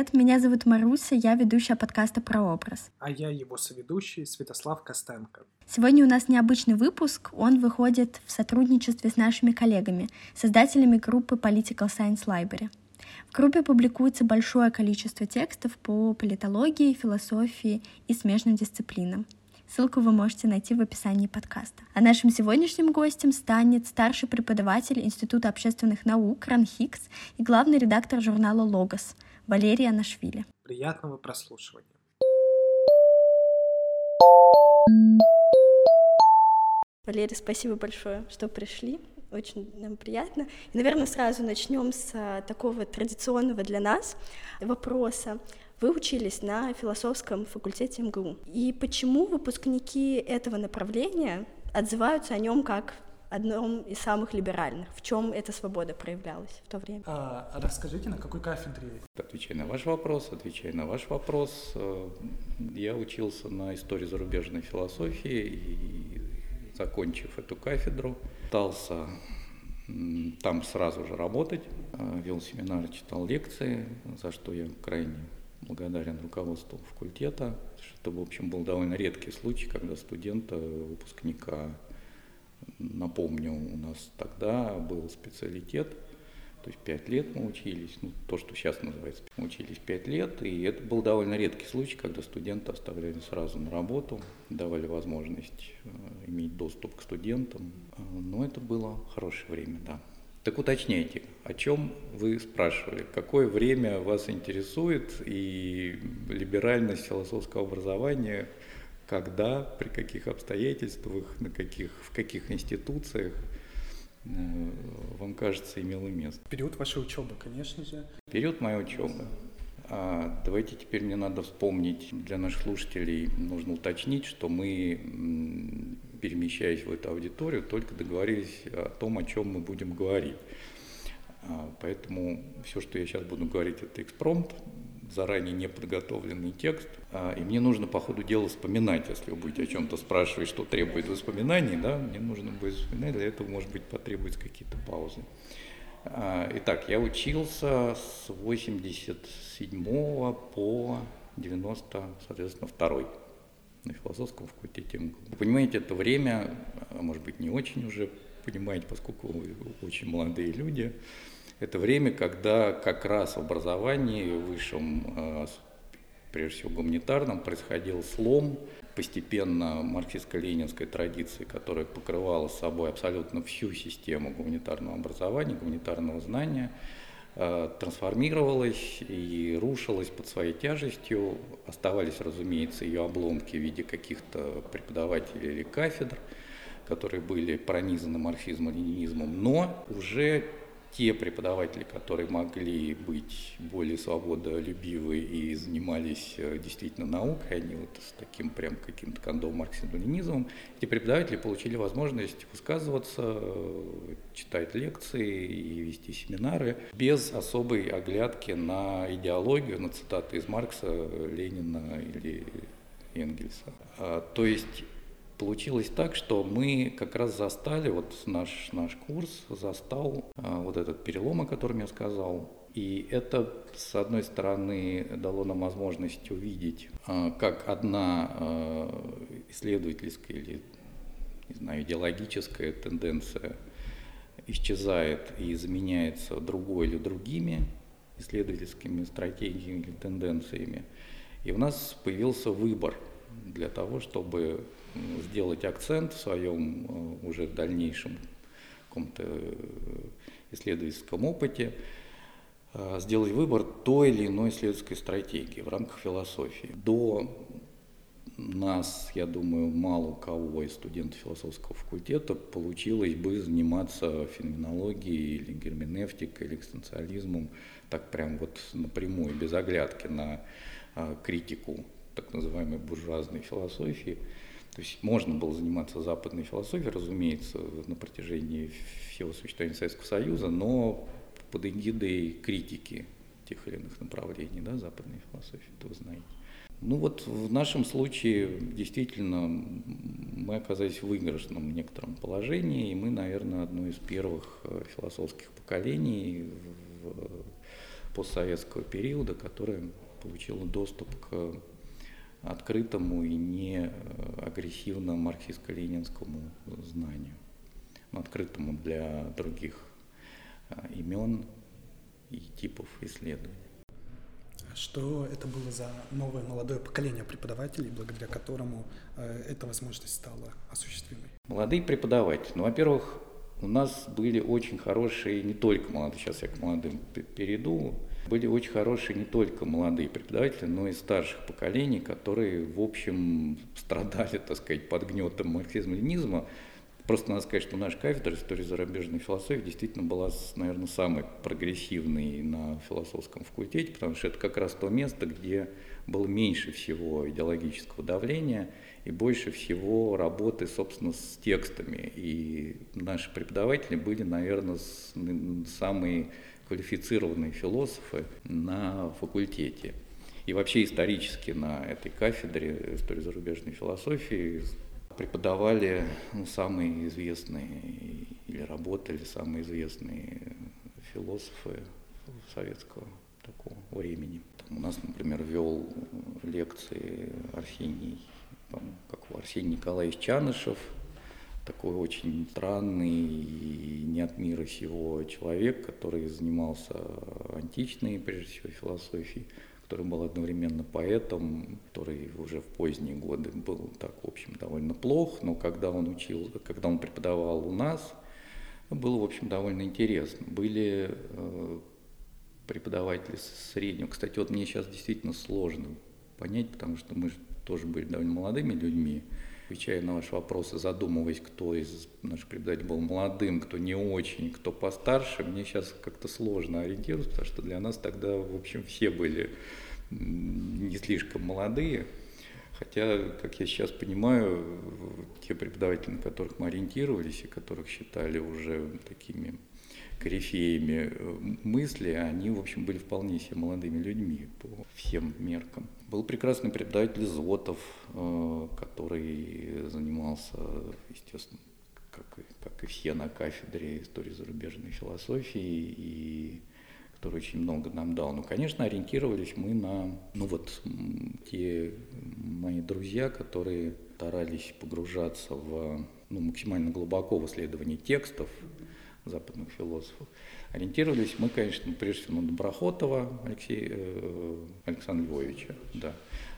Привет, меня зовут Маруся, я ведущая подкаста про образ. А я его соведущий Святослав Костенко. Сегодня у нас необычный выпуск, он выходит в сотрудничестве с нашими коллегами, создателями группы Political Science Library. В группе публикуется большое количество текстов по политологии, философии и смежным дисциплинам. Ссылку вы можете найти в описании подкаста. А нашим сегодняшним гостем станет старший преподаватель Института общественных наук Ран Хикс и главный редактор журнала «Логос» Валерия Нашвили. Приятного прослушивания. Валерия, спасибо большое, что пришли. Очень нам приятно. И, наверное, сразу начнем с а, такого традиционного для нас вопроса. Вы учились на философском факультете МГУ. И почему выпускники этого направления отзываются о нем как одном из самых либеральных. В чем эта свобода проявлялась в то время? А, расскажите, на какой кафедре? Отвечая на ваш вопрос, отвечая на ваш вопрос, э, я учился на истории зарубежной философии и, закончив эту кафедру, пытался там сразу же работать, э, вел семинары, читал лекции, за что я крайне благодарен руководству факультета, что, в общем, был довольно редкий случай, когда студента, выпускника, напомню, у нас тогда был специалитет, то есть пять лет мы учились, ну, то, что сейчас называется, мы учились пять лет, и это был довольно редкий случай, когда студенты оставляли сразу на работу, давали возможность э, иметь доступ к студентам, э, но это было хорошее время, да. Так уточняйте, о чем вы спрашивали, какое время вас интересует? И либеральность философского образования, когда, при каких обстоятельствах, на каких, в каких институциях э, вам кажется имело место. Период вашей учебы, конечно же. Период моей учебы. А, давайте теперь мне надо вспомнить, для наших слушателей нужно уточнить, что мы перемещаясь в эту аудиторию, только договорились о том, о чем мы будем говорить. А, поэтому все, что я сейчас буду говорить, это экспромт, заранее не подготовленный текст. А, и мне нужно по ходу дела вспоминать, если вы будете о чем-то спрашивать, что требует воспоминаний, да, мне нужно будет вспоминать, для этого, может быть, потребуются какие-то паузы. А, итак, я учился с 87 по 90, соответственно, второй на философском факультете МГУ. Понимаете, это время, а может быть, не очень уже понимаете, поскольку вы очень молодые люди, это время, когда как раз в образовании высшем, а, прежде всего гуманитарном, происходил слом постепенно марксистско-ленинской традиции, которая покрывала собой абсолютно всю систему гуманитарного образования, гуманитарного знания – Э, трансформировалась и рушилась под своей тяжестью. Оставались, разумеется, ее обломки в виде каких-то преподавателей или кафедр, которые были пронизаны марксизмом, ленинизмом, но уже те преподаватели, которые могли быть более свободолюбивы и занимались э, действительно наукой, они вот с таким прям каким-то кондом марксизмом-ленинизмом, эти преподаватели получили возможность высказываться, э, читать лекции и вести семинары без особой оглядки на идеологию, на цитаты из Маркса, Ленина или Энгельса. А, то есть Получилось так, что мы как раз застали, вот наш, наш курс застал а, вот этот перелом, о котором я сказал. И это, с одной стороны, дало нам возможность увидеть, а, как одна а, исследовательская или, не знаю, идеологическая тенденция исчезает и заменяется другой или другими исследовательскими стратегиями или тенденциями. И у нас появился выбор для того, чтобы сделать акцент в своем э, уже дальнейшем каком-то э, исследовательском опыте, э, сделать выбор той или иной исследовательской стратегии в рамках философии. До нас, я думаю, мало у кого из студентов философского факультета получилось бы заниматься феноменологией или герменевтикой, или экстенциализмом, так прям вот напрямую, без оглядки на критику так называемой буржуазной философии. То есть можно было заниматься западной философией, разумеется, на протяжении всего существования Советского Союза, но под эгидой критики тех или иных направлений да, западной философии, это вы знаете. Ну вот в нашем случае действительно мы оказались в выигрышном некотором положении, и мы, наверное, одно из первых э, философских поколений в постсоветского периода, которая получила доступ к открытому и не э, агрессивно марксистско-ленинскому знанию, открытому для других имен и типов исследований. Что это было за новое молодое поколение преподавателей, благодаря которому э, эта возможность стала осуществимой? Молодые преподаватели. Ну, во-первых, у нас были очень хорошие, не только молодые, сейчас я к молодым перейду, были очень хорошие не только молодые преподаватели, но и старших поколений, которые, в общем, страдали, так сказать, под гнетом марксизма-ленизма, Просто надо сказать, что наша кафедра истории зарубежной философии действительно была, наверное, самой прогрессивной на философском факультете, потому что это как раз то место, где было меньше всего идеологического давления и больше всего работы, собственно, с текстами. И наши преподаватели были, наверное, самые квалифицированные философы на факультете. И вообще исторически на этой кафедре истории зарубежной философии преподавали ну, самые известные или работали самые известные философы советского такого времени. Там у нас, например, вел лекции Арсений, как Арсений Николаевич Чанышев, такой очень странный и не от мира сего человек, который занимался античной, прежде всего, философией, который был одновременно поэтом, который уже в поздние годы был так, в общем, довольно плох, но когда он учил, когда он преподавал у нас, было, в общем, довольно интересно. Были э, преподаватели среднего. Кстати, вот мне сейчас действительно сложно понять, потому что мы тоже были довольно молодыми людьми, отвечая на ваши вопросы, задумываясь, кто из наших преподавателей был молодым, кто не очень, кто постарше, мне сейчас как-то сложно ориентироваться, потому что для нас тогда, в общем, все были не слишком молодые. Хотя, как я сейчас понимаю, те преподаватели, на которых мы ориентировались и которых считали уже такими корифеями э, мысли, они, в общем, были вполне себе молодыми людьми по всем меркам. Был прекрасный преподаватель Зотов, э, который занимался, естественно, как и, как и все на кафедре истории зарубежной философии, и который очень много нам дал. Ну, конечно, ориентировались мы на, ну вот, те мои друзья, которые старались погружаться в, ну, максимально глубоко в исследование текстов, западных философов. Ориентировались мы, конечно, прежде всего на Доброхотова Алексея э, Александра Львовича, да.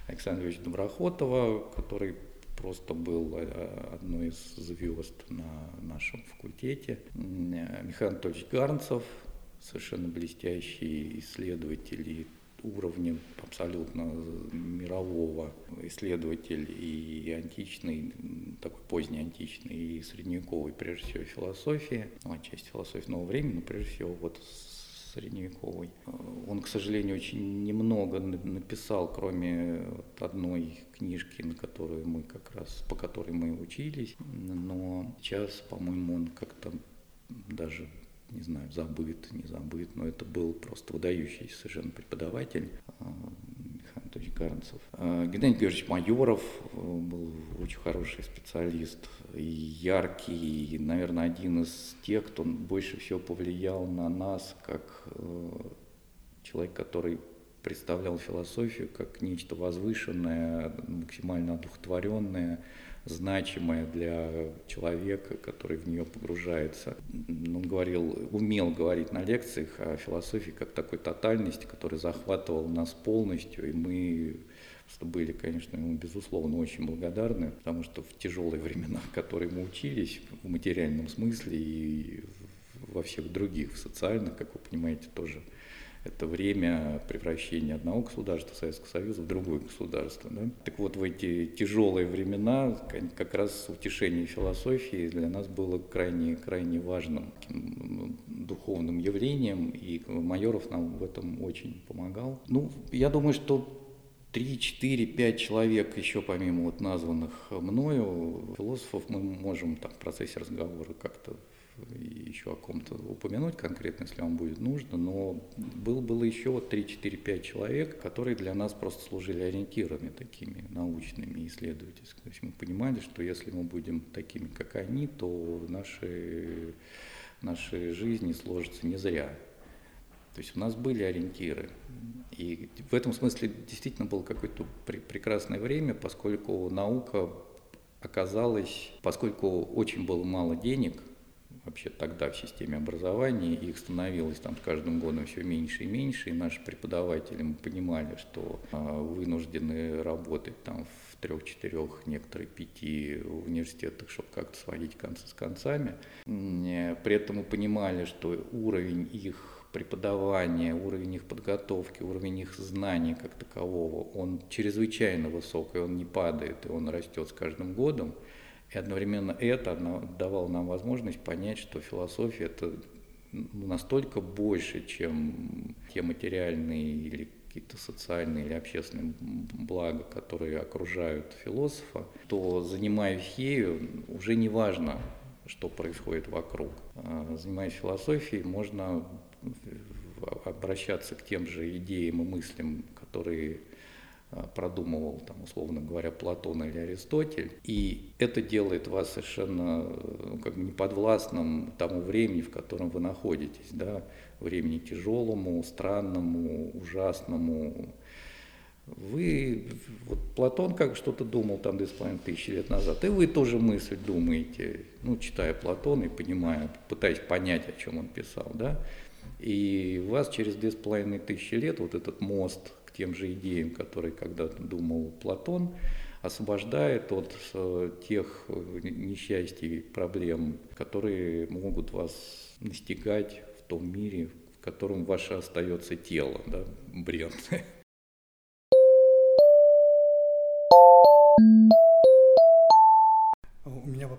Александр Львович Доброхотова, который просто был э, одной из звезд на нашем факультете. Михаил Анатольевич Гарнцев, совершенно блестящий исследователь и уровня абсолютно мирового исследователь и античный, такой поздний античный и средневековый, прежде всего, философии, ну, отчасти философии нового времени, но прежде всего вот средневековый. Он, к сожалению, очень немного написал, кроме одной книжки, на которую мы как раз, по которой мы учились, но сейчас, по-моему, он как-то даже не знаю, забыт, не забыт, но это был просто выдающийся совершенно преподаватель а, Михаил Анатольевич Гарнцев. А, Геннадий Георгиевич Майоров э, был очень хороший специалист и яркий, наверное, один из тех, кто больше всего повлиял на нас, как э, человек, который представлял философию как нечто возвышенное, максимально одухотворенное, значимая для человека, который в нее погружается. Он говорил, умел говорить на лекциях о философии как такой тотальности, которая захватывала нас полностью, и мы были, конечно, ему, безусловно, очень благодарны, потому что в тяжелые времена, которые мы учились, в материальном смысле и во всех других, в социальных, как вы понимаете, тоже это время превращения одного государства, Советского Союза, в другое государство. Да? Так вот, в эти тяжелые времена как раз утешение философии для нас было крайне, крайне важным духовным явлением, и Майоров нам в этом очень помогал. Ну, я думаю, что три, четыре, пять человек еще помимо вот названных мною философов мы можем там в процессе разговора как-то еще о ком-то упомянуть конкретно, если вам будет нужно, но был, было еще 3-4-5 человек, которые для нас просто служили ориентирами такими научными, исследовательскими. То есть мы понимали, что если мы будем такими, как они, то наши, наши жизни сложатся не зря. То есть у нас были ориентиры. И в этом смысле действительно было какое-то прекрасное время, поскольку наука оказалась, поскольку очень было мало денег, вообще тогда в системе образования, их становилось там с каждым годом все меньше и меньше, и наши преподаватели мы понимали, что а, вынуждены работать там в трех-четырех, некоторые пяти университетах, чтобы как-то сводить концы с концами. При этом мы понимали, что уровень их преподавания, уровень их подготовки, уровень их знаний как такового, он чрезвычайно высок, и он не падает, и он растет с каждым годом. И одновременно это давало нам возможность понять, что философия – это настолько больше, чем те материальные или какие-то социальные или общественные блага, которые окружают философа, то занимаясь ею, уже не важно, что происходит вокруг. А, занимаясь философией, можно обращаться к тем же идеям и мыслям, которые продумывал, там, условно говоря, Платон или Аристотель. И это делает вас совершенно ну, как бы неподвластным тому времени, в котором вы находитесь, да, времени тяжелому, странному, ужасному. Вы, вот Платон как что-то думал там две с половиной тысячи лет назад, и вы тоже мысль думаете, ну, читая Платона и понимая, пытаясь понять, о чем он писал, да, и вас через две с половиной тысячи лет вот этот мост тем же идеям, которые когда-то думал Платон, освобождает от э, тех несчастий, проблем, которые могут вас настигать в том мире, в котором ваше остается тело, да, бренное.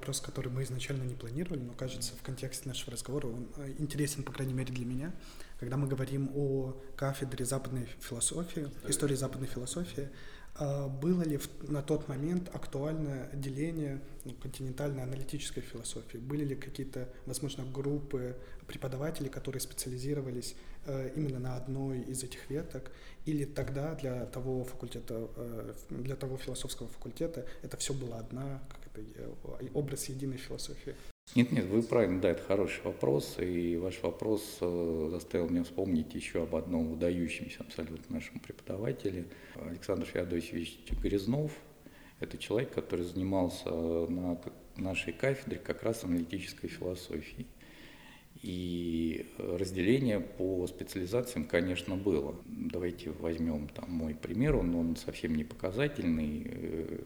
вопрос, который мы изначально не планировали, но кажется в контексте нашего разговора он э, интересен, по крайней мере для меня. Когда мы говорим о кафедре западной философии, истории западной философии, а было ли на тот момент актуальное деление ну, континентальной аналитической философии? Были ли какие-то, возможно, группы преподавателей, которые специализировались э, именно на одной из этих веток? Или тогда для того факультета, э, для того философского факультета это все было одна, как это, э, образ единой философии? Нет, нет, вы правильно, да, это хороший вопрос, и ваш вопрос э, заставил меня вспомнить еще об одном выдающемся абсолютно нашем преподавателе, Александр Феодосевич Грязнов. Это человек, который занимался на нашей кафедре как раз аналитической философией. И разделение по специализациям, конечно, было. Давайте возьмем там мой пример, он, он совсем не показательный, э,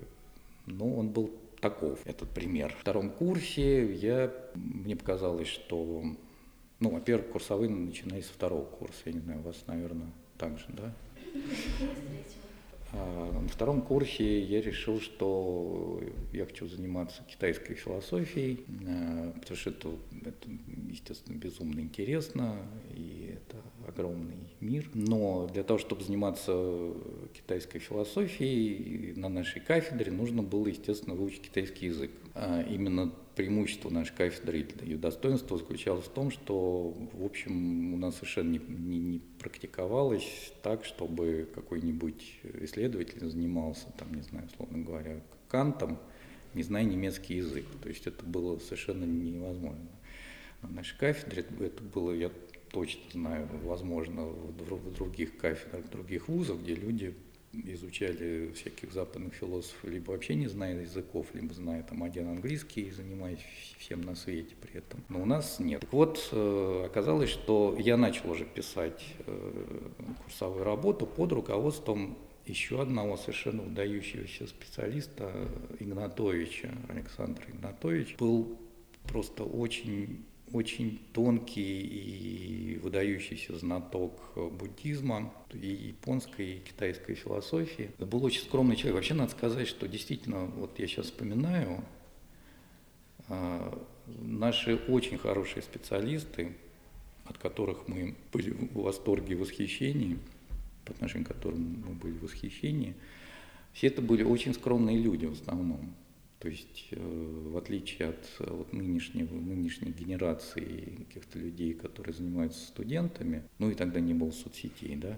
но он был таков этот пример. В втором курсе я, мне показалось, что, ну, во-первых, курсовые начинались со второго курса, я не знаю, у вас, наверное, так же, да? А на втором курсе я решил, что я хочу заниматься китайской философией, а, потому что это, это естественно, безумно интересно, и огромный мир. Но для того, чтобы заниматься китайской философией, на нашей кафедре нужно было, естественно, выучить китайский язык. А именно преимущество нашей кафедры, ее достоинство заключалось в том, что, в общем, у нас совершенно не, не, не практиковалось так, чтобы какой-нибудь исследователь занимался, там, не знаю, условно говоря, кантом, не зная немецкий язык. То есть это было совершенно невозможно. На нашей кафедре это было, я точно знаю, возможно, в других кафедрах, других вузов, где люди изучали всяких западных философов, либо вообще не зная языков, либо зная там один английский и занимаясь всем на свете при этом. Но у нас нет. Так вот, э, оказалось, что я начал уже писать э, курсовую работу под руководством еще одного совершенно выдающегося специалиста Игнатовича, Александра Игнатович, был просто очень очень тонкий и выдающийся знаток буддизма, и японской, и китайской философии. Это был очень скромный человек. Вообще надо сказать, что действительно, вот я сейчас вспоминаю, а, наши очень хорошие специалисты, от которых мы были в восторге и восхищении, по отношению к которым мы были в восхищении, все это были очень скромные люди в основном. То есть, э, в отличие от э, вот, нынешнего, нынешней генерации каких-то людей, которые занимаются студентами, ну и тогда не было соцсетей, да,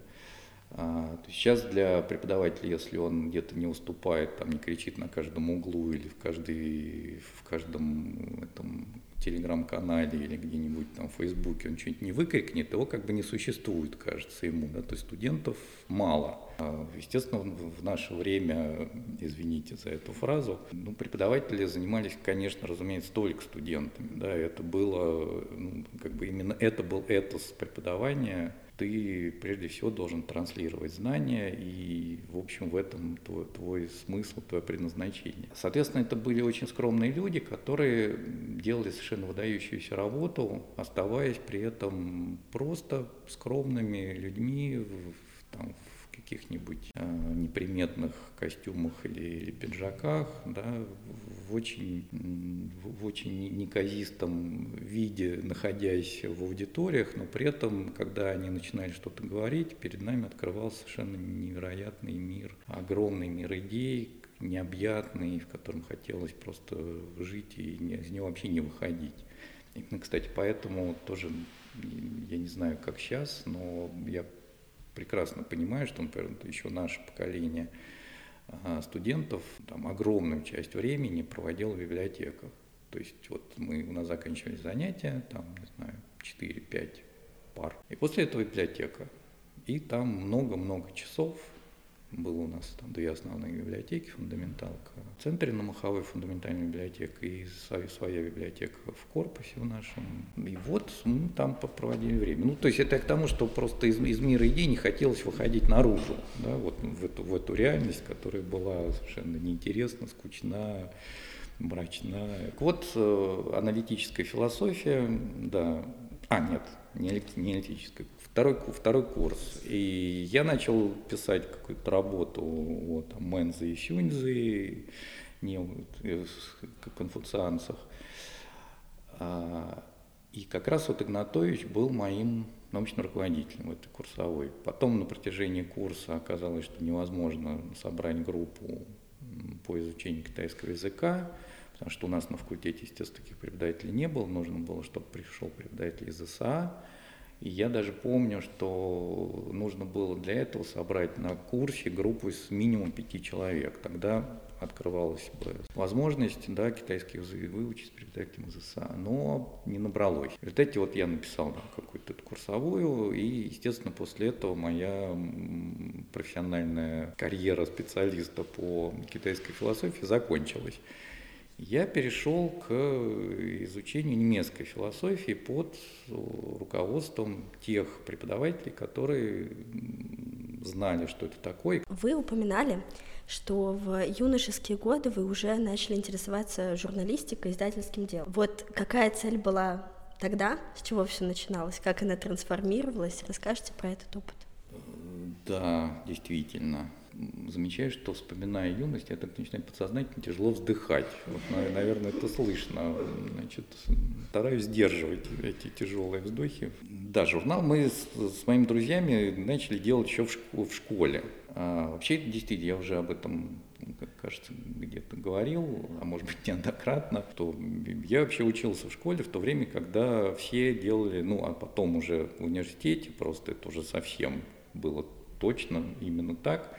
а, то сейчас для преподавателя, если он где-то не уступает, там не кричит на каждом углу или в, каждой, в каждом этом телеграм-канале или где-нибудь там в Фейсбуке он что-нибудь не выкрикнет, его как бы не существует, кажется ему. Да? То есть студентов мало. А, естественно, в наше время, извините за эту фразу, ну, преподаватели занимались, конечно, разумеется, только студентами. Да? Это было, ну, как бы именно это был этос преподавания – ты прежде всего должен транслировать знания, и, в общем, в этом твой, твой смысл, твое предназначение. Соответственно, это были очень скромные люди, которые делали совершенно выдающуюся работу, оставаясь при этом просто скромными людьми в, там, каких-нибудь э, неприметных костюмах или, или пиджаках, да, в очень, в очень неказистом виде, находясь в аудиториях, но при этом, когда они начинали что-то говорить, перед нами открывался совершенно невероятный мир, огромный мир идей, необъятный, в котором хотелось просто жить и из него вообще не выходить. И, кстати, поэтому тоже, я не знаю, как сейчас, но я прекрасно понимаю, что, например, еще наше поколение а, студентов там огромную часть времени проводило в библиотеках. То есть вот мы, у нас заканчивались занятия, там, не знаю, 4-5 пар. И после этого библиотека. И там много-много часов было у нас там две основные библиотеки, фундаменталка. В центре на Маховой фундаментальная библиотека и своя библиотека в корпусе в нашем. И вот мы там проводили время. Ну, то есть это к тому, что просто из, из мира идей не хотелось выходить наружу, да, вот в эту, в эту реальность, которая была совершенно неинтересна, скучна, мрачна. Вот э, аналитическая философия, да, а, нет, не, аналитическая, второй, второй курс. И я начал писать какую-то работу о там, Мэнзе и Сюньзе, не конфуцианцах. И как раз вот Игнатович был моим научным руководителем в этой курсовой. Потом на протяжении курса оказалось, что невозможно собрать группу по изучению китайского языка, потому что у нас на факультете, естественно, таких преподавателей не было. Нужно было, чтобы пришел преподаватель из ИСА. И я даже помню, что нужно было для этого собрать на курсе группу с минимум пяти человек. Тогда открывалась бы возможность да, китайский язык выучить преподавателем из ИСА, но не набралось. В результате вот я написал да, какую-то курсовую, и, естественно, после этого моя профессиональная карьера специалиста по китайской философии закончилась я перешел к изучению немецкой философии под руководством тех преподавателей, которые знали, что это такое. Вы упоминали, что в юношеские годы вы уже начали интересоваться журналистикой, издательским делом. Вот какая цель была тогда, с чего все начиналось, как она трансформировалась? Расскажите про этот опыт. Да, действительно замечаю, что вспоминая юность, я так начинаю подсознательно тяжело вздыхать. Вот, наверное, это слышно. Значит, стараюсь сдерживать эти тяжелые вздохи. Да, журнал мы с, с моими друзьями начали делать еще в, школе, в школе. А, вообще, действительно, я уже об этом, как кажется, где-то говорил, а может быть неоднократно, что я вообще учился в школе в то время, когда все делали, ну, а потом уже в университете, просто это уже совсем было точно именно так –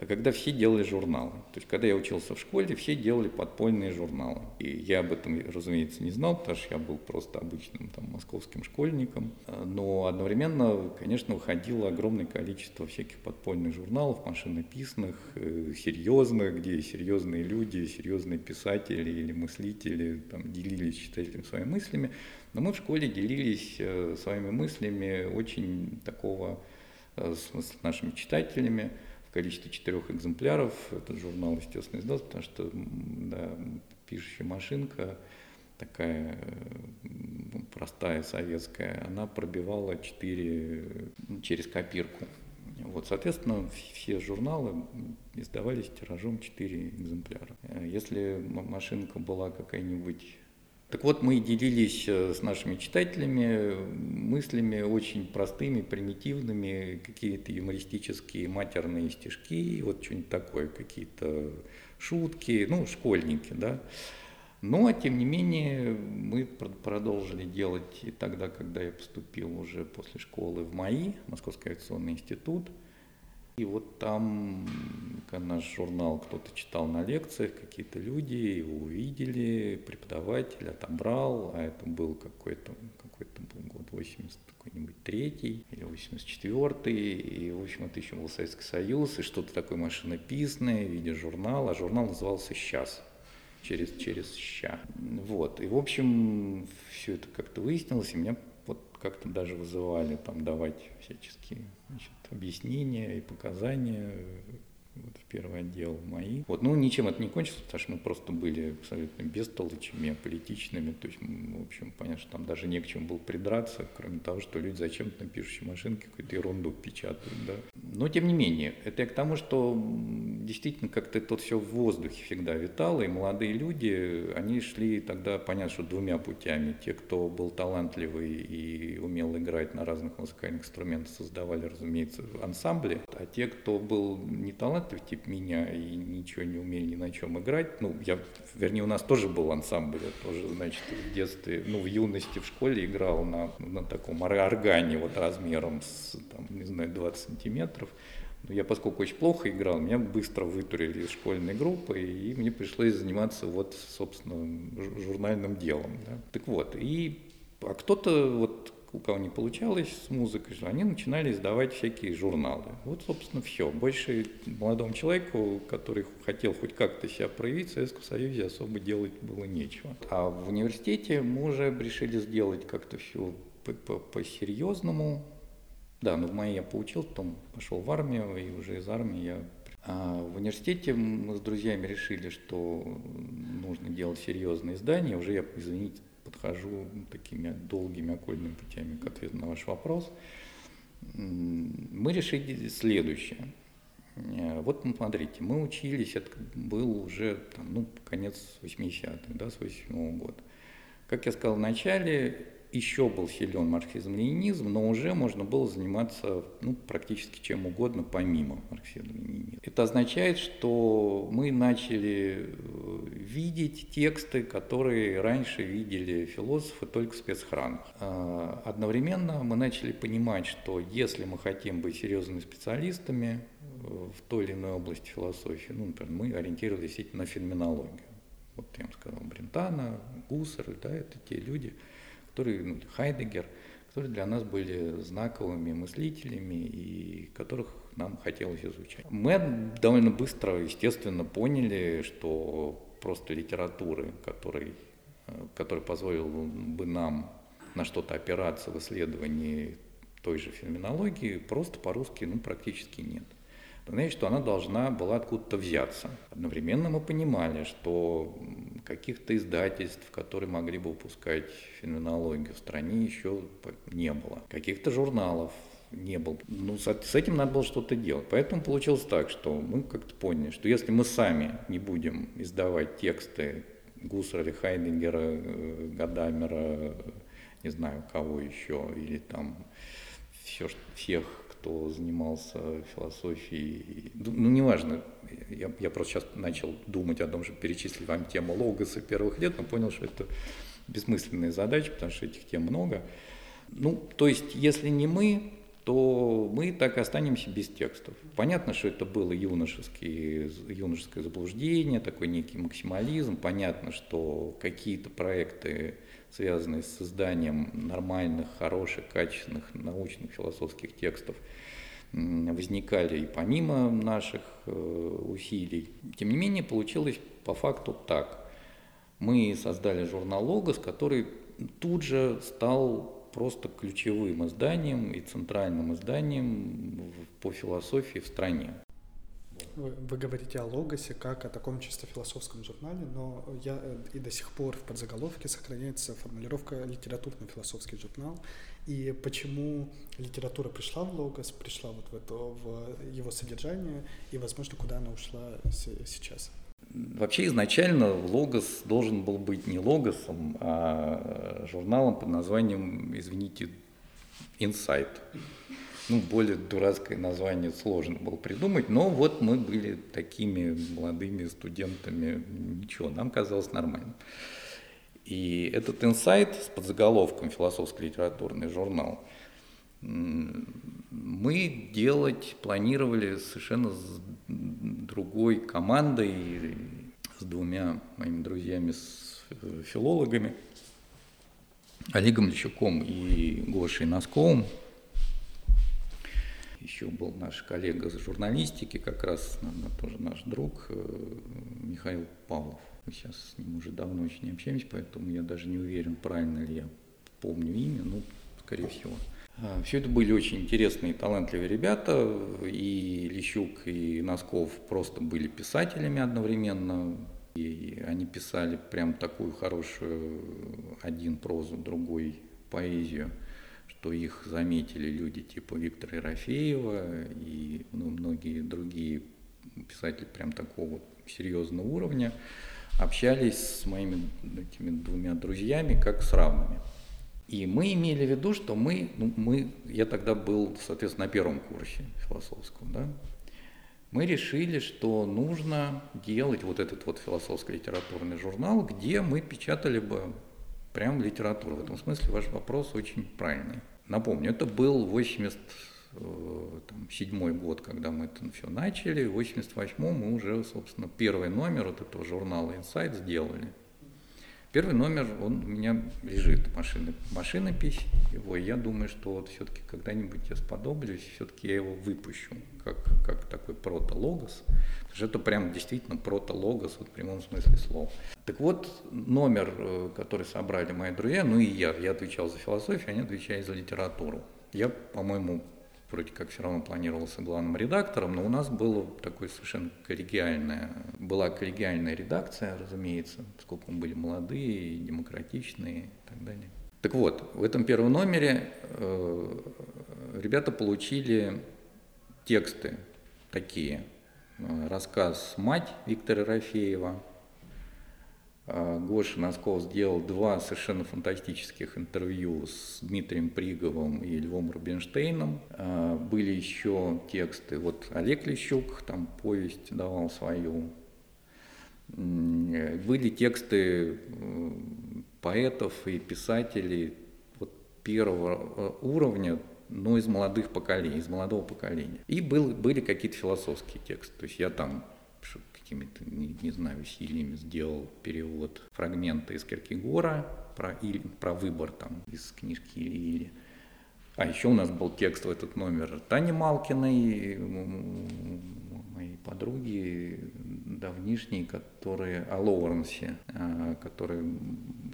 когда все делали журналы. То есть, когда я учился в школе, все делали подпольные журналы. И я об этом, разумеется, не знал, потому что я был просто обычным там, московским школьником. Но одновременно, конечно, выходило огромное количество всяких подпольных журналов, машинописных, э, серьезных, где серьезные люди, серьезные писатели или мыслители там, делились с читателем своими мыслями. Но мы в школе делились э, своими мыслями очень такого, э, с нашими читателями, количестве четырех экземпляров. Этот журнал, естественно, издался, потому что да, пишущая машинка такая простая советская, она пробивала четыре через копирку. Вот, соответственно, все журналы издавались тиражом 4 экземпляра. Если машинка была какая-нибудь так вот, мы делились э, с нашими читателями мыслями очень простыми, примитивными, какие-то юмористические матерные стишки, вот что-нибудь такое, какие-то шутки, ну, школьники, да. Но, тем не менее, мы продолжили делать и тогда, когда я поступил уже после школы в МАИ, Московский авиационный институт. И вот там наш журнал кто-то читал на лекциях, какие-то люди его увидели, преподаватель отобрал, а это был какой-то какой-то был год 80 какой-нибудь третий или 84 и, в общем, это еще был Советский Союз, и что-то такое машинописное в виде журнала, а журнал назывался «Сейчас», через, через «ща». Вот, и, в общем, все это как-то выяснилось, и меня вот как-то даже вызывали там давать всяческие значит, объяснения и показания вот в первый отдел мои. Вот, ну, ничем это не кончилось, потому что мы просто были абсолютно бестолочными, аполитичными. То есть, в общем, понятно, что там даже не к чему было придраться, кроме того, что люди зачем-то на пишущей машинке какую-то ерунду печатают, да. Но, тем не менее, это я к тому, что действительно как-то это все в воздухе всегда витало, и молодые люди, они шли тогда, понятно, что двумя путями. Те, кто был талантливый и умел играть на разных музыкальных инструментах, создавали, разумеется, ансамбли, а те, кто был не талантлив, талантлив, типа меня, и ничего не умею ни на чем играть. Ну, я, вернее, у нас тоже был ансамбль, я тоже, значит, в детстве, ну, в юности в школе играл на, на таком органе вот размером с, там, не знаю, 20 сантиметров. Но я, поскольку очень плохо играл, меня быстро вытурили из школьной группы, и мне пришлось заниматься вот, собственно, журнальным делом. Да. Так вот, и а кто-то вот у кого не получалось с музыкой, они начинали издавать всякие журналы. Вот, собственно, все. Больше молодому человеку, который хотел хоть как-то себя проявить, в Советском Союзе особо делать было нечего. А в университете мы уже решили сделать как-то все по-серьезному. Да, ну в мае я поучился, потом пошел в армию, и уже из армии я а в университете мы с друзьями решили, что нужно делать серьезные издания. Уже я, извините, подхожу такими долгими окольными путями к ответу на ваш вопрос. Мы решили следующее. Э, вот смотрите, мы учились, это был уже там, ну, конец 80-х, да, с 87 -го года. Как я сказал в начале, еще был силен марксизм-ленинизм, но уже можно было заниматься ну, практически чем угодно помимо марксизма-ленинизма. Это означает, что мы начали э, видеть тексты, которые раньше видели философы только в спецхранах. А, одновременно мы начали понимать, что если мы хотим быть серьезными специалистами э, в той или иной области философии, ну, например, мы ориентировались на феноменологию. Вот я вам сказал, Брентана, Гуссер, да, это те люди, которые, ну, Хайдегер, которые для нас были знаковыми мыслителями и которых нам хотелось изучать. Мы довольно быстро, естественно, поняли, что просто литературы, который, который позволил бы нам на что-то опираться в исследовании той же феноменологии, просто по-русски ну, практически нет значит, что она должна была откуда-то взяться. Одновременно мы понимали, что каких-то издательств, которые могли бы выпускать феноменологию в стране, еще не было. Каких-то журналов не было. Ну, с, этим надо было что-то делать. Поэтому получилось так, что мы как-то поняли, что если мы сами не будем издавать тексты Гуссера или Хайдингера, э, Гадамера, не знаю, кого еще, или там все, всех кто занимался философией. Ну, неважно, я, я просто сейчас начал думать о том, что перечислить вам тему логоса первых лет, но понял, что это бессмысленная задача, потому что этих тем много. Ну, то есть, если не мы, то мы так и останемся без текстов. Понятно, что это было юношеское заблуждение, такой некий максимализм. Понятно, что какие-то проекты связанные с созданием нормальных, хороших, качественных научных философских текстов, возникали и помимо наших э, усилий. Тем не менее, получилось по факту так. Мы создали журнал «Логос», который тут же стал просто ключевым изданием и центральным изданием по философии в стране. Вы, вы говорите о Логосе как о таком чисто философском журнале, но я э, и до сих пор в подзаголовке сохраняется формулировка «литературно-философский журнал». И почему литература пришла в Логос, пришла вот в, это, в его содержание, и, возможно, куда она ушла сейчас? Вообще изначально Логос должен был быть не Логосом, а журналом под названием, извините, Insight ну, более дурацкое название сложно было придумать, но вот мы были такими молодыми студентами, ничего, нам казалось нормально. И этот инсайт с подзаголовком «Философско-литературный журнал» мы делать планировали совершенно другой командой, с двумя моими друзьями, с э, филологами, Олегом Лещуком и Гошей Носковым. Еще был наш коллега из журналистики, как раз наверное, тоже наш друг э, Михаил Павлов. Мы сейчас с ним уже давно очень не общаемся, поэтому я даже не уверен, правильно ли я помню имя, ну, скорее всего. А, Все это были очень интересные, талантливые ребята, и Лещук, и Носков просто были писателями одновременно, и они писали прям такую хорошую, один прозу, другой поэзию, что их заметили люди типа Виктора Ерофеева и ну, многие другие писатели прям такого серьезного уровня. Общались с моими этими двумя друзьями как с равными. И мы имели в виду, что мы, ну, мы, я тогда был, соответственно, на первом курсе философского, да, мы решили, что нужно делать вот этот вот философско-литературный журнал, где мы печатали бы прям литературу. В этом смысле ваш вопрос очень правильный. Напомню, это был 87 э, год, когда мы это все начали. В 88 мы уже, собственно, первый номер вот этого журнала Insight сделали. Первый номер, он у меня лежит, машина, машинопись его. Я думаю, что вот все-таки когда-нибудь я сподоблюсь, все-таки я его выпущу, как, как такой протологос. Потому что это прям действительно протологос вот в прямом смысле слова. Так вот, номер, э, который собрали мои друзья, ну и я, я отвечал за философию, они отвечали за литературу. Я, по-моему, вроде как все равно планировался главным редактором, но у нас было такое совершенно коллегиальное, была коллегиальная редакция, разумеется, поскольку мы были молодые, демократичные и так далее. Так вот, в этом первом номере э, ребята получили тексты такие. Э, рассказ «Мать» Виктора Рафеева – Гоша Носков сделал два совершенно фантастических интервью с Дмитрием Приговым и Львом Рубинштейном. А, были еще тексты, вот Олег Лещук там повесть давал свою. Были тексты э, поэтов и писателей вот первого э, уровня, но из молодых поколений, из молодого поколения. И был, были какие-то философские тексты. То есть я там какими-то, не, не знаю, усилиями сделал перевод фрагмента из Киркегора про, или, про выбор там из книжки или а еще у нас был текст в этот номер Тани Малкиной, моей подруги давнишней, которые о Лоуренсе, а, которая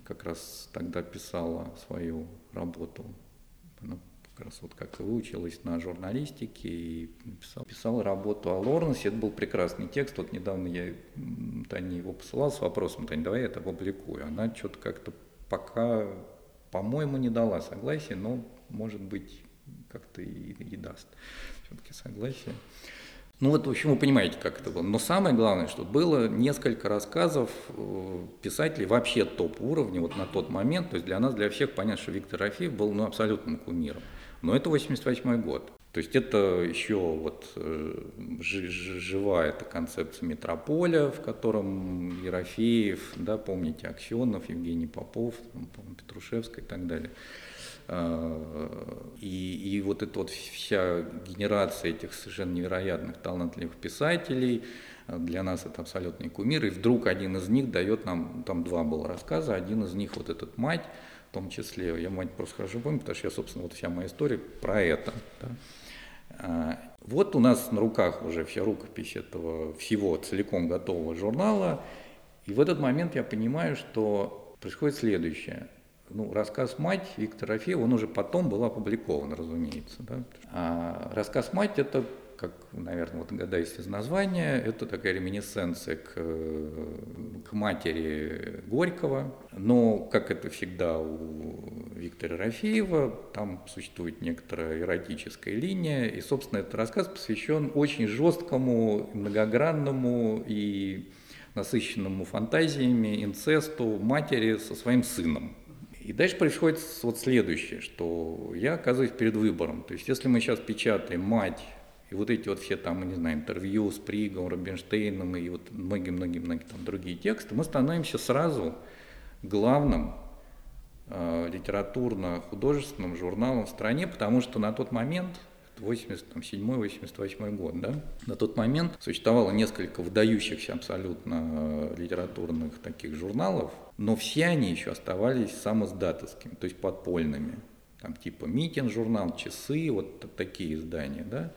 как раз тогда писала свою работу. Как раз вот как выучилась на журналистике и писал, писал работу о Лоренсе. Это был прекрасный текст. Вот недавно я Тане его посылал с вопросом, Таня, давай я это опубликую. Она что-то как-то пока, по-моему, не дала согласия, но, может быть, как-то и, и даст все-таки согласие. Ну вот, в общем, вы понимаете, как это было. Но самое главное, что было несколько рассказов э, писателей вообще топ-уровня вот на тот момент. То есть для нас, для всех понятно, что Виктор Рафиев был ну, абсолютным кумиром. Но это 88 год. То есть это еще вот э, жива эта концепция метрополя, в котором Ерофеев, да, помните, Аксенов, Евгений Попов, там, Петрушевская и так далее. А, и, и вот эта вот вся генерация этих совершенно невероятных талантливых писателей, для нас это абсолютный кумир, и вдруг один из них дает нам, там два было рассказа, один из них вот этот «Мать», в том числе. Я мать просто хорошо помню, потому что я, собственно, вот вся моя история про это. Да. А, вот у нас на руках уже вся рукопись этого всего целиком готового журнала. И в этот момент я понимаю, что происходит следующее. Ну, рассказ «Мать» Виктора Рафеева, он уже потом был опубликован, разумеется. Да? А рассказ «Мать» – это как, наверное, вот догадаетесь из названия, это такая реминесценция к, к матери Горького. Но, как это всегда у Виктора Рафеева, там существует некоторая эротическая линия. И, собственно, этот рассказ посвящен очень жесткому, многогранному и насыщенному фантазиями инцесту матери со своим сыном. И дальше происходит вот следующее, что я оказываюсь перед выбором. То есть если мы сейчас печатаем «Мать» И вот эти вот все там, не знаю, интервью с Пригом, Рубинштейном и вот многие-многие-многие там другие тексты, мы становимся сразу главным э, литературно-художественным журналом в стране, потому что на тот момент 87-88 год, да? На тот момент существовало несколько выдающихся абсолютно литературных таких журналов, но все они еще оставались самоздатовскими, то есть подпольными. Там типа Митин журнал, Часы, вот такие издания, да?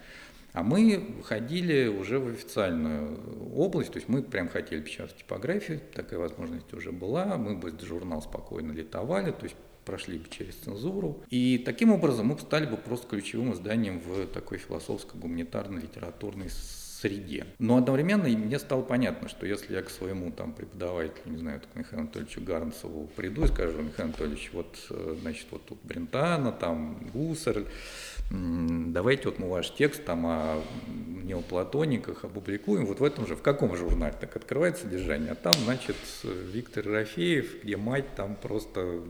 А мы ходили уже в официальную область, то есть мы прям хотели печатать типографию, такая возможность уже была, мы бы журнал спокойно литовали, то есть прошли бы через цензуру. И таким образом мы стали бы просто ключевым изданием в такой философско-гуманитарной литературной среде. Но одновременно мне стало понятно, что если я к своему там преподавателю, не знаю, к Михаилу Анатольевичу Гарнцеву приду и скажу, Михаил Анатольевич, вот, э, значит, вот тут Брентана, там Гусар, давайте вот мы ваш текст там о неоплатониках опубликуем вот в этом же, в каком журнале так открывает содержание, а там, значит, Виктор Рафеев, где мать там просто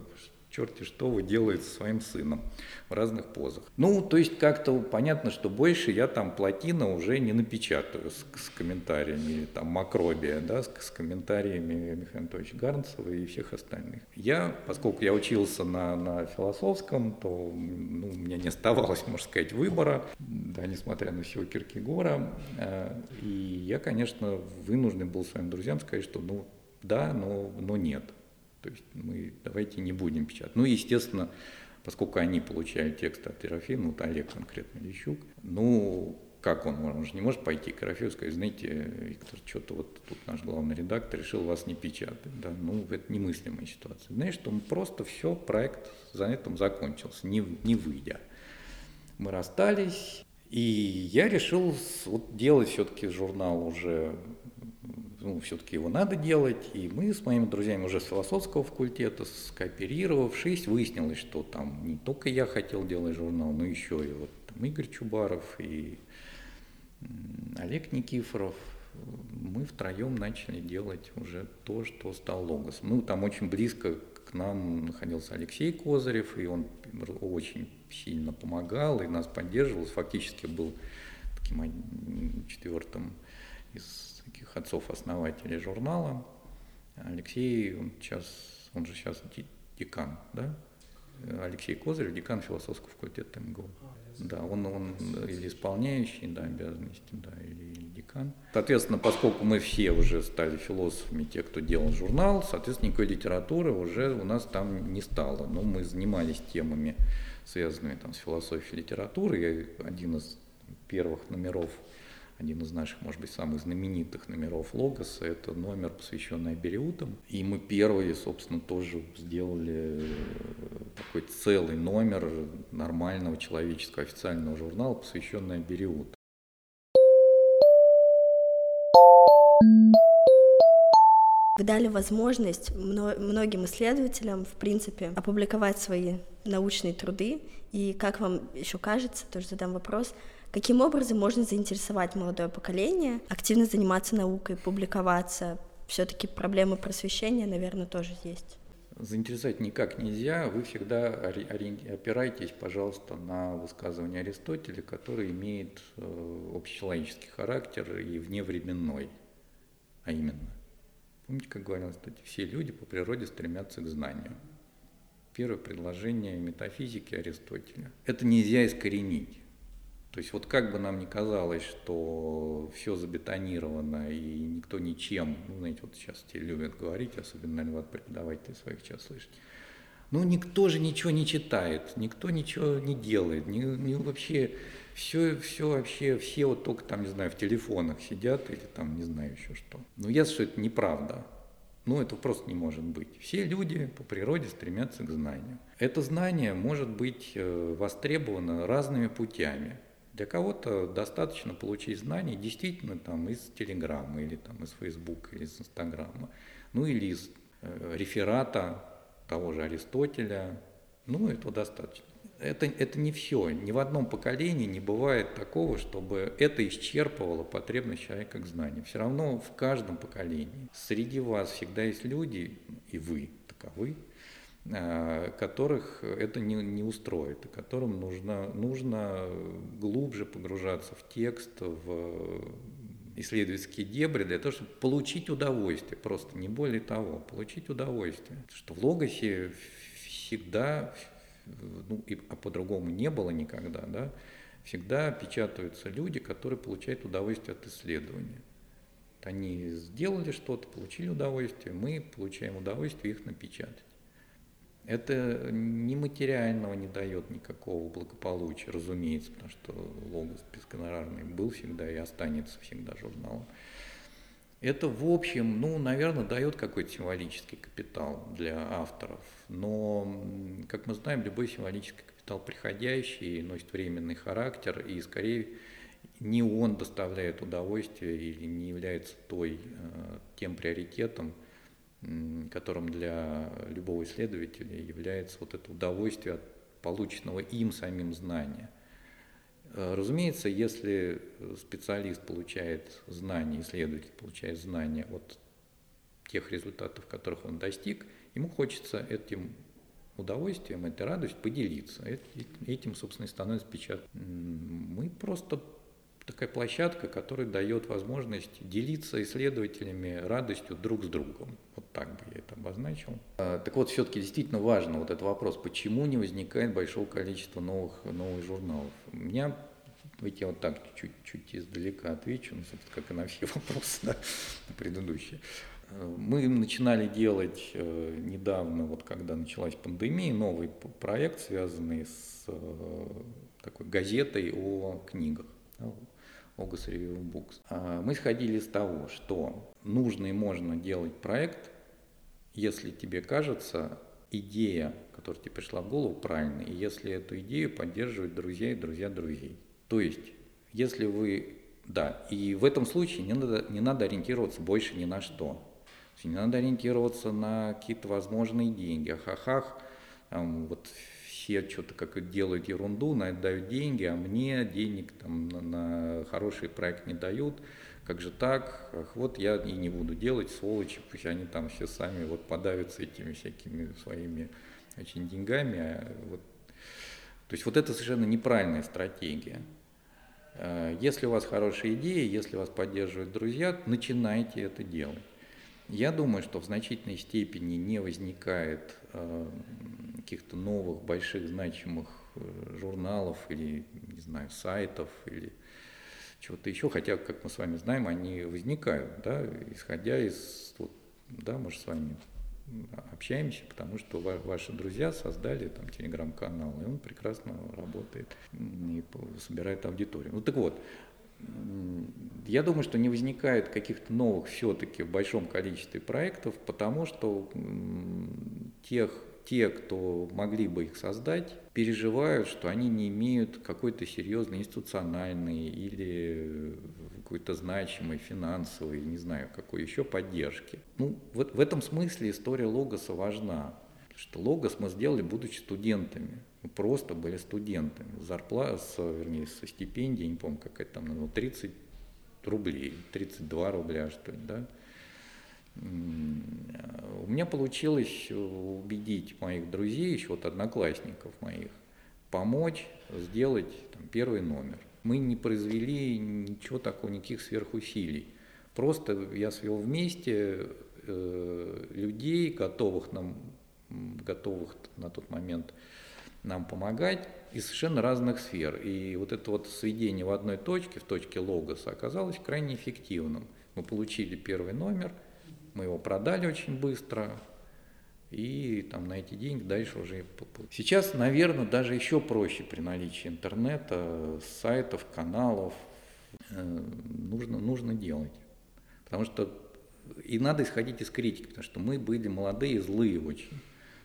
черти что вы делаете со своим сыном в разных позах. Ну, то есть как-то понятно, что больше я там плотина уже не напечатаю с, с комментариями, там макробия, да, с, с комментариями Михаила Анатольевича Гарнцева и всех остальных. Я, поскольку я учился на, на философском, то ну, у меня не оставалось, можно сказать, выбора, да, несмотря на всего Киркегора. Э, и я, конечно, вынужден был своим друзьям сказать, что ну да, но, но нет. То есть мы давайте не будем печатать. Ну, естественно, поскольку они получают текст от Ерофеева, вот Олег конкретно Лещук, ну, как он, он же не может пойти к Ерофееву и сказать, знаете, Виктор, что-то вот тут наш главный редактор решил вас не печатать. Да? Ну, это немыслимая ситуация. Знаешь, что он просто все, проект за этим закончился, не, не выйдя. Мы расстались, и я решил вот делать все-таки журнал уже ну, все-таки его надо делать. И мы с моими друзьями уже с философского факультета, скооперировавшись, выяснилось, что там не только я хотел делать журнал, но еще и вот там Игорь Чубаров и Олег Никифоров. Мы втроем начали делать уже то, что стал Логос. Ну, там очень близко к нам находился Алексей Козырев, и он очень сильно помогал и нас поддерживал. Фактически был таким четвертым из таких отцов-основателей журнала. Алексей, он сейчас, он же сейчас декан, да? Алексей Козырев, декан философского факультета МГУ. Да, он, он или исполняющий, да, обязанности, да, или декан. Соответственно, поскольку мы все уже стали философами, те, кто делал журнал, соответственно, никакой литературы уже у нас там не стало. Но мы занимались темами, связанными там, с философией литературы. Я один из первых номеров один из наших, может быть, самых знаменитых номеров Логоса, это номер, посвященный Абериутам. И мы первые, собственно, тоже сделали э, такой целый номер нормального человеческого официального журнала, посвященный Абериутам. Вы дали возможность многим исследователям, в принципе, опубликовать свои научные труды. И как вам еще кажется, тоже задам вопрос, Каким образом можно заинтересовать молодое поколение, активно заниматься наукой, публиковаться? Все-таки проблемы просвещения, наверное, тоже есть. Заинтересовать никак нельзя. Вы всегда опираетесь, пожалуйста, на высказывание Аристотеля, который имеет э, общечеловеческий характер и вневременной. А именно, помните, как говорил Аристотель, все люди по природе стремятся к знанию. Первое предложение метафизики Аристотеля. Это нельзя искоренить. То есть вот как бы нам ни казалось, что все забетонировано и никто ничем, ну, знаете, вот сейчас те любят говорить, особенно, наверное, от преподавателей своих сейчас слышать, ну, никто же ничего не читает, никто ничего не делает, не, не вообще, все, все вообще, все вот только там, не знаю, в телефонах сидят или там, не знаю еще что. Но ясно, что это неправда. Ну, это просто не может быть. Все люди по природе стремятся к знанию. Это знание может быть э, востребовано разными путями. Для кого-то достаточно получить знания действительно там из Телеграма или там из Фейсбука или из Инстаграма, ну или из э, реферата того же Аристотеля, ну этого достаточно. Это, это не все. Ни в одном поколении не бывает такого, чтобы это исчерпывало потребность человека к знанию. Все равно в каждом поколении среди вас всегда есть люди, и вы таковы, которых это не, не устроит, которым нужно, нужно глубже погружаться в текст, в исследовательские дебри для того, чтобы получить удовольствие, просто не более того, получить удовольствие. Что в логосе всегда, ну, и, а по-другому не было никогда, да, всегда печатаются люди, которые получают удовольствие от исследования. Они сделали что-то, получили удовольствие, мы получаем удовольствие их напечатать. Это нематериального не дает никакого благополучия, разумеется, потому что Логос бесконорарный был всегда и останется всегда журналом. Это, в общем, ну, наверное, дает какой-то символический капитал для авторов. Но, как мы знаем, любой символический капитал приходящий носит временный характер, и скорее не он доставляет удовольствие или не является той, э, тем приоритетом, которым для любого исследователя является вот это удовольствие от полученного им самим знания. Э, разумеется, если специалист получает знания, исследователь получает знания от тех результатов, которых он достиг, ему хочется этим удовольствием, этой радостью поделиться. Этим, собственно, и становится печать. Мы просто такая площадка, которая дает возможность делиться исследователями радостью друг с другом. Так бы я это обозначил. А, так вот, все-таки действительно важно вот этот вопрос, почему не возникает большого количества новых, новых журналов. У меня Давайте я вот так чуть-чуть издалека отвечу, ну, собственно, как и на все вопросы да, предыдущие. Мы начинали делать э, недавно, вот когда началась пандемия, новый проект, связанный с э, такой газетой о книгах. August Review Books. А, мы исходили из того, что нужно и можно делать проект, если тебе кажется идея, которая тебе пришла в голову, правильной, и если эту идею поддерживают друзья и друзья друзей. То есть, если вы... Да, и в этом случае не надо, не надо ориентироваться больше ни на что. Не надо ориентироваться на какие-то возможные деньги. Ахахах, там, вот все что-то как делают ерунду, на это дают деньги, а мне денег там, на, на хороший проект не дают. Как же так? Ах, вот я и не буду делать, сволочи, пусть они там все сами вот подавятся этими всякими своими очень деньгами. А вот. То есть вот это совершенно неправильная стратегия. А, если у вас хорошая идея, если вас поддерживают друзья, начинайте это делать. Я думаю, что в значительной степени не возникает э, каких-то новых, больших, значимых э, журналов или, не знаю, сайтов или чего-то еще, хотя, как мы с вами знаем, они возникают, да, исходя из, вот, да, мы же с вами общаемся, потому что ваши друзья создали там телеграм-канал, и он прекрасно работает и собирает аудиторию. Ну так вот, я думаю, что не возникает каких-то новых все-таки в большом количестве проектов, потому что тех, те, кто могли бы их создать, переживают, что они не имеют какой-то серьезной институциональной или какой-то значимой финансовой, не знаю, какой еще поддержки. Ну, вот в этом смысле история Логоса важна, что Логос мы сделали, будучи студентами. Мы просто были студентами. Зарплата, с, вернее, со стипендией, не помню, какая там, ну, 30 рублей, 32 рубля, что ли, да. У меня получилось убедить моих друзей, еще вот одноклассников моих, помочь сделать там, первый номер. Мы не произвели ничего такого, никаких сверхусилий. Просто я свел вместе э, людей, готовых нам, готовых на тот момент нам помогать из совершенно разных сфер. И вот это вот сведение в одной точке, в точке логоса, оказалось крайне эффективным. Мы получили первый номер, мы его продали очень быстро, и там на эти деньги дальше уже... Сейчас, наверное, даже еще проще при наличии интернета, сайтов, каналов. Э, нужно, нужно делать. Потому что и надо исходить из критики, потому что мы были молодые, злые очень.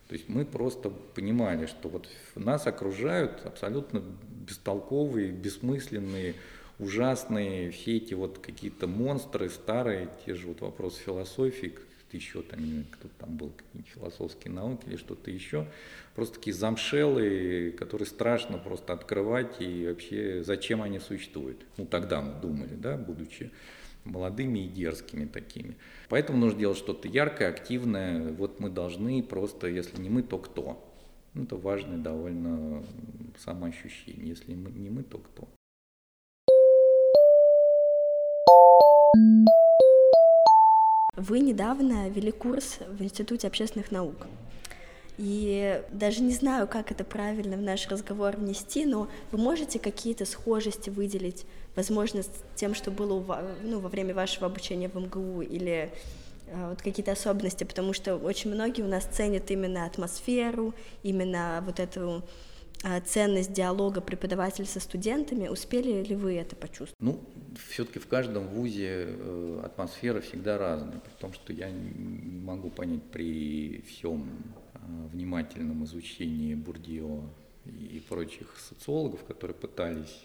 То есть мы просто понимали, что вот нас окружают абсолютно бестолковые, бессмысленные, ужасные все эти вот какие-то монстры старые, те же вот вопросы философии, еще там, кто там был, какие-нибудь философские науки или что-то еще, просто такие замшелые, которые страшно просто открывать и вообще зачем они существуют. Ну тогда мы думали, да, будучи молодыми и дерзкими такими. Поэтому нужно делать что-то яркое, активное. Вот мы должны просто, если не мы, то кто? Ну, это важное довольно самоощущение. Если не мы, то кто? Вы недавно вели курс в Институте общественных наук. И даже не знаю, как это правильно в наш разговор внести, но вы можете какие-то схожести выделить, возможно, с тем, что было ну, во время вашего обучения в МГУ, или э, вот какие-то особенности, потому что очень многие у нас ценят именно атмосферу, именно вот эту ценность диалога преподавателя со студентами. Успели ли вы это почувствовать? Ну, все-таки в каждом вузе э, атмосфера всегда разная, при том, что я не могу понять при всем внимательном изучении Бурдио и прочих социологов, которые пытались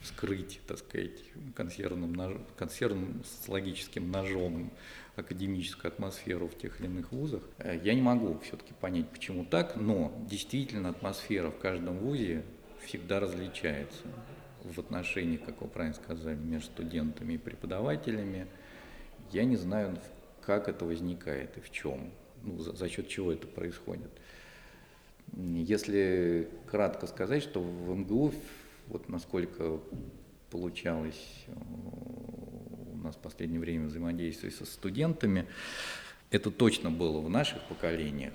вскрыть, так сказать, консервным, нож... консервным социологическим ножом академическую атмосферу в тех или иных вузах. Э, я не могу все-таки понять, почему так, но действительно атмосфера в каждом вузе всегда различается в отношении, как вы правильно сказали, между студентами и преподавателями. Я не знаю, как это возникает и в чем ну, за, за счет чего это происходит. Если кратко сказать, что в МГУ, вот насколько получалось э, нас в последнее время взаимодействие со студентами, это точно было в наших поколениях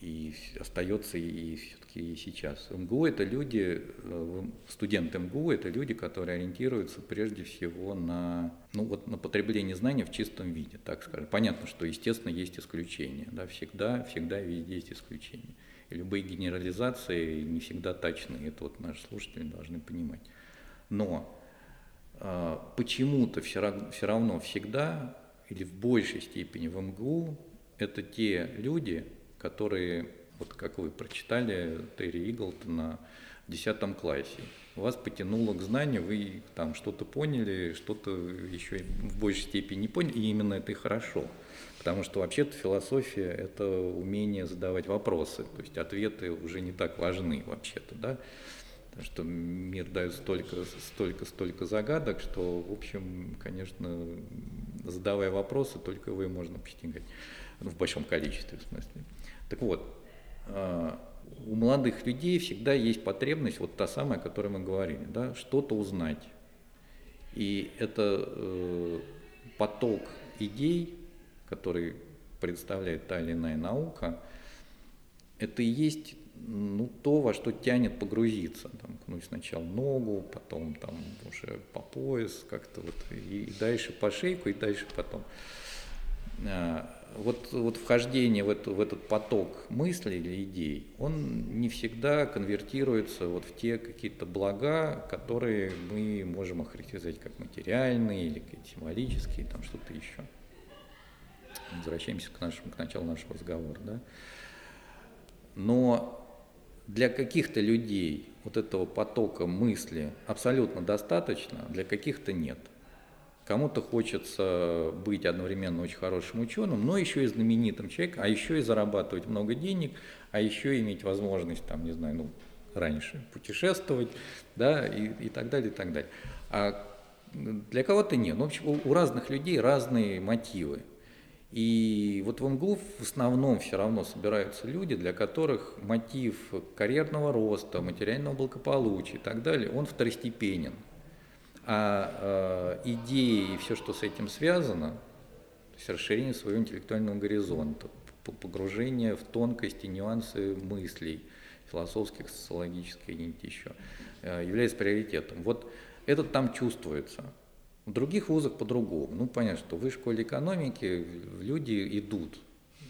и остается и все-таки и сейчас. МГУ это люди, э, студенты МГУ это люди, которые ориентируются прежде всего на, ну вот на потребление знаний в чистом виде, так скажем. Понятно, что естественно есть исключения, да, всегда, всегда везде есть исключения. И любые генерализации не всегда точны, это вот наши слушатели должны понимать. Но почему-то все, все равно всегда или в большей степени в МГУ это те люди, которые, вот как вы прочитали Терри Иглтона в 10 классе, вас потянуло к знанию, вы там что-то поняли, что-то еще в большей степени не поняли, и именно это и хорошо. Потому что вообще-то философия – это умение задавать вопросы, то есть ответы уже не так важны вообще-то, да. Что мир дает столько, столько, столько загадок, что, в общем, конечно, задавая вопросы, только вы можно постигать. Ну, в большом количестве, в смысле. Так вот, а, у молодых людей всегда есть потребность, вот та самая, о которой мы говорили, да, что-то узнать. И это э, поток идей, который представляет та или иная наука, это и есть ну, то, во что тянет погрузиться. Там, ну, сначала ногу, потом там уже по пояс, как-то вот, и, и дальше по шейку, и дальше потом. А, вот, вот вхождение в, эту, в этот поток мыслей или идей, он не всегда конвертируется вот в те какие-то блага, которые мы можем охарактеризовать как материальные или символические, там что-то еще. Возвращаемся к, нашему, к началу нашего разговора. Да? Но для каких-то людей вот этого потока мысли абсолютно достаточно, для каких-то нет – Кому-то хочется быть одновременно очень хорошим ученым, но еще и знаменитым человеком, а еще и зарабатывать много денег, а еще иметь возможность, там, не знаю, ну, раньше путешествовать, да, и, и так далее, и так далее. А для кого-то нет. Ну, в общем, у, у разных людей разные мотивы. И вот в МГУ в основном все равно собираются люди, для которых мотив карьерного роста, материального благополучия и так далее, он второстепенен а э, идеи и все, что с этим связано, то есть расширение своего интеллектуального горизонта, погружение в тонкости, нюансы мыслей, философских, социологических и еще, э, является приоритетом. Вот это там чувствуется. В других вузах по-другому. Ну, понятно, что в высшей школе экономики люди идут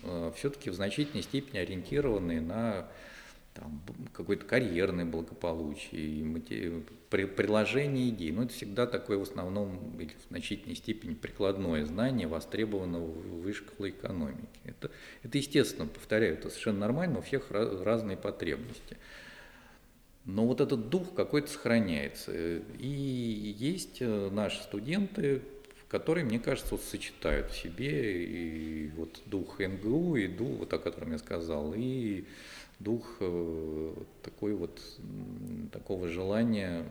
э, все-таки в значительной степени ориентированные на какое-то карьерное благополучие, приложение идей. Но это всегда такое в основном или в значительной степени прикладное знание, востребованного в высшей школе экономики. Это, это естественно, повторяю, это совершенно нормально, у всех разные потребности. Но вот этот дух какой-то сохраняется. И есть э, наши студенты, которые, мне кажется, вот сочетают в себе и вот дух НГУ, и дух, вот о котором я сказал, и дух э, такой вот, такого желания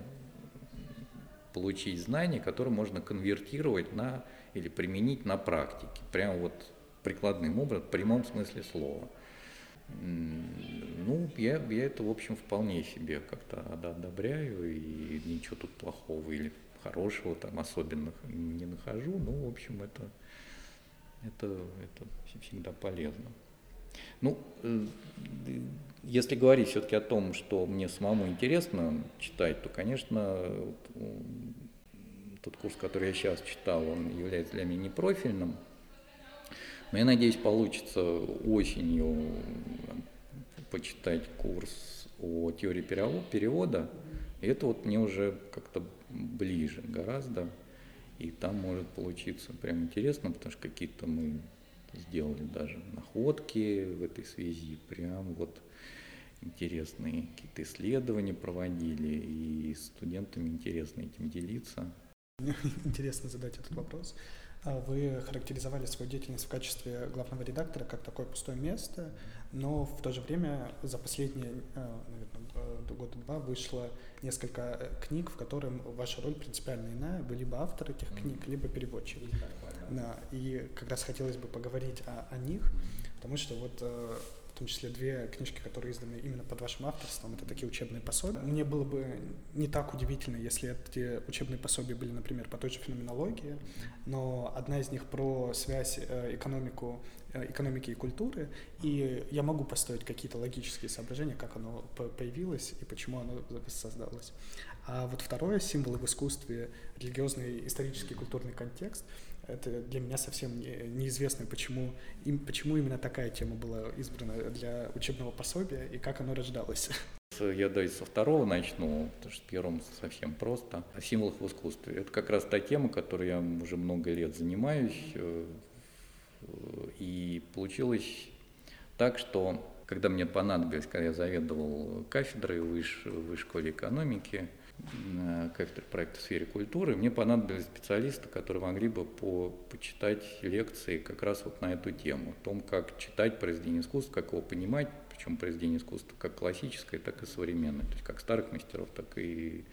получить знания, которые можно конвертировать на или применить на практике, прямо вот прикладным образом, в прямом смысле слова. Ну, я, я это, в общем, вполне себе как-то одобряю, и ничего тут плохого или хорошего там особенных не нахожу, но, в общем, это, это, это всегда полезно. Ну, э, если говорить все-таки о том, что мне самому интересно читать, то, конечно, тот курс, который я сейчас читал, он является для меня непрофильным. Но я надеюсь, получится осенью почитать курс о теории перевода. И это вот мне уже как-то ближе гораздо. И там может получиться прям интересно, потому что какие-то мы сделали даже находки в этой связи, прям вот интересные какие-то исследования проводили, и студентам интересно этим делиться. Интересно задать этот вопрос. А вы характеризовали свою деятельность в качестве главного редактора как такое пустое место, но в то же время за последние, э, наверное, года два вышло несколько э, книг, в которых ваша роль принципиально иная. Вы либо автор этих книг, либо переводчик. Да, и как раз хотелось бы поговорить о, о них, потому что вот э, в том числе две книжки, которые изданы именно под вашим авторством, это такие учебные пособия. Мне было бы не так удивительно, если эти учебные пособия были, например, по той же феноменологии, но одна из них про связь э, экономику, э, экономики и культуры, и я могу построить какие-то логические соображения, как оно появилось и почему оно создалось. А вот второе, символы в искусстве, религиозный, исторический, культурный контекст — это для меня совсем неизвестно, почему, им, почему именно такая тема была избрана для учебного пособия и как оно рождалось. Я давайте со второго начну, потому что первым совсем просто. О символах в искусстве. Это как раз та тема, которой я уже много лет занимаюсь. Э, и получилось так, что когда мне понадобилось, когда я заведовал кафедрой в высшей школе экономики, кафедры проекта в сфере культуры, мне понадобились специалисты, которые могли бы по, почитать лекции как раз вот на эту тему, о том, как читать произведение искусства, как его понимать, причем произведение искусства как классическое, так и современное, то есть как старых мастеров, так и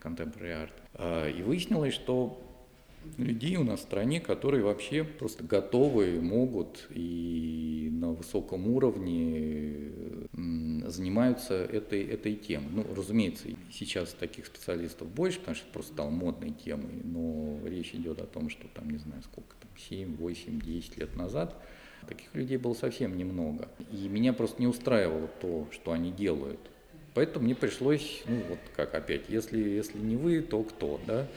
contemporary art. И выяснилось, что людей у нас в стране, которые вообще просто готовы, могут и на высоком уровне занимаются этой, этой темой. Ну, разумеется, сейчас таких специалистов больше, потому что это просто стало модной темой, но речь идет о том, что там, не знаю, сколько там, 7, 8, 10 лет назад таких людей было совсем немного. И меня просто не устраивало то, что они делают. Поэтому мне пришлось, ну вот как опять, если, если не вы, то кто, да?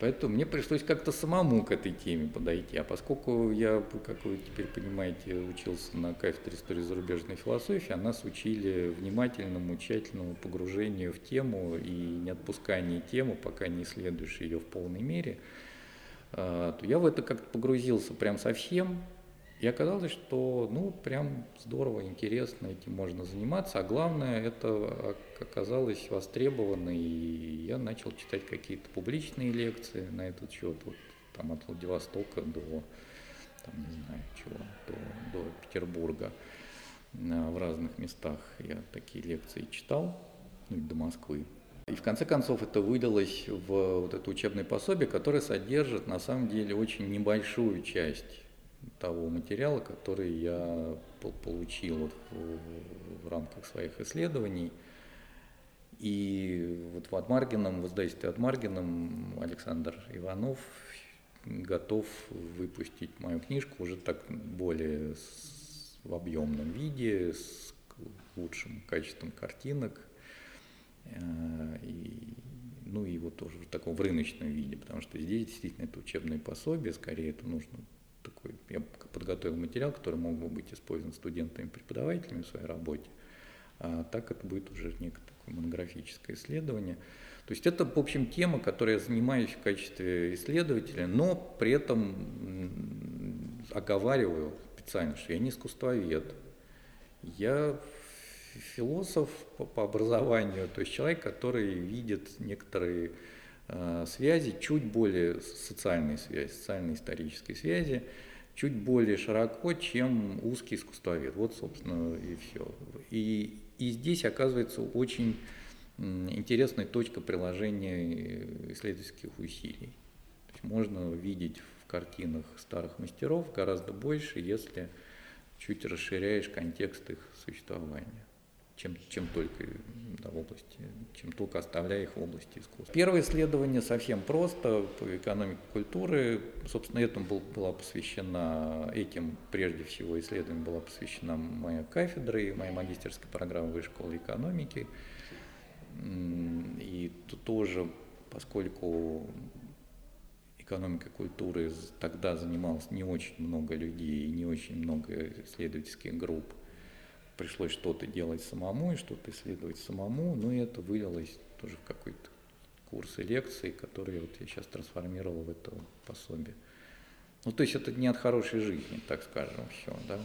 Поэтому мне пришлось как-то самому к этой теме подойти. А поскольку я, как вы теперь понимаете, учился на кафедре истории зарубежной философии, а нас учили внимательному, тщательному погружению в тему и не отпусканию темы, пока не исследуешь ее в полной мере, а, то я в это как-то погрузился прям совсем, и оказалось, что ну прям здорово, интересно, этим можно заниматься, а главное это оказалось востребовано, и я начал читать какие-то публичные лекции на этот счет, вот, там от Владивостока до, там, не знаю чего, до, до Петербурга в разных местах я такие лекции читал, ну до Москвы. И в конце концов это вылилось в вот это учебное пособие, которое содержит на самом деле очень небольшую часть того материала, который я получил в, в рамках своих исследований. И вот в Адмаргином, в издательстве Адмаргином Александр Иванов готов выпустить мою книжку уже так более с, в объемном виде, с лучшим качеством картинок. Э, и, ну и вот тоже в таком в рыночном виде, потому что здесь действительно это учебное пособие, скорее это нужно такой, я подготовил материал, который мог бы быть использован студентами и преподавателями в своей работе, а так это будет уже некое такое монографическое исследование. То есть это, в общем, тема, которой я занимаюсь в качестве исследователя, но при этом оговариваю специально, что я не искусствовед. Я философ по, образованию, то есть человек, который видит некоторые Э, связи, чуть более социальные связи, социально-исторические связи, чуть более широко, чем узкий искусствовед. Вот, собственно, и все. И, и здесь оказывается очень интересная точка приложения исследовательских усилий. То есть можно видеть в картинах старых мастеров гораздо больше, если чуть расширяешь контекст их существования. Чем, чем только да, в области, чем только оставляя их в области искусства. Первое исследование совсем просто по экономике культуры. Собственно, этому был, была посвящена, этим прежде всего исследованием была посвящена моя кафедра и моя магистерская программа Высшей школы экономики. И тоже, поскольку экономикой культуры тогда занималось не очень много людей и не очень много исследовательских групп, пришлось что-то делать самому и что-то исследовать самому, но это вылилось тоже в какой-то курс и лекции, которые вот я сейчас трансформировал в это пособие. Ну, то есть это не от хорошей жизни, так скажем, все, да.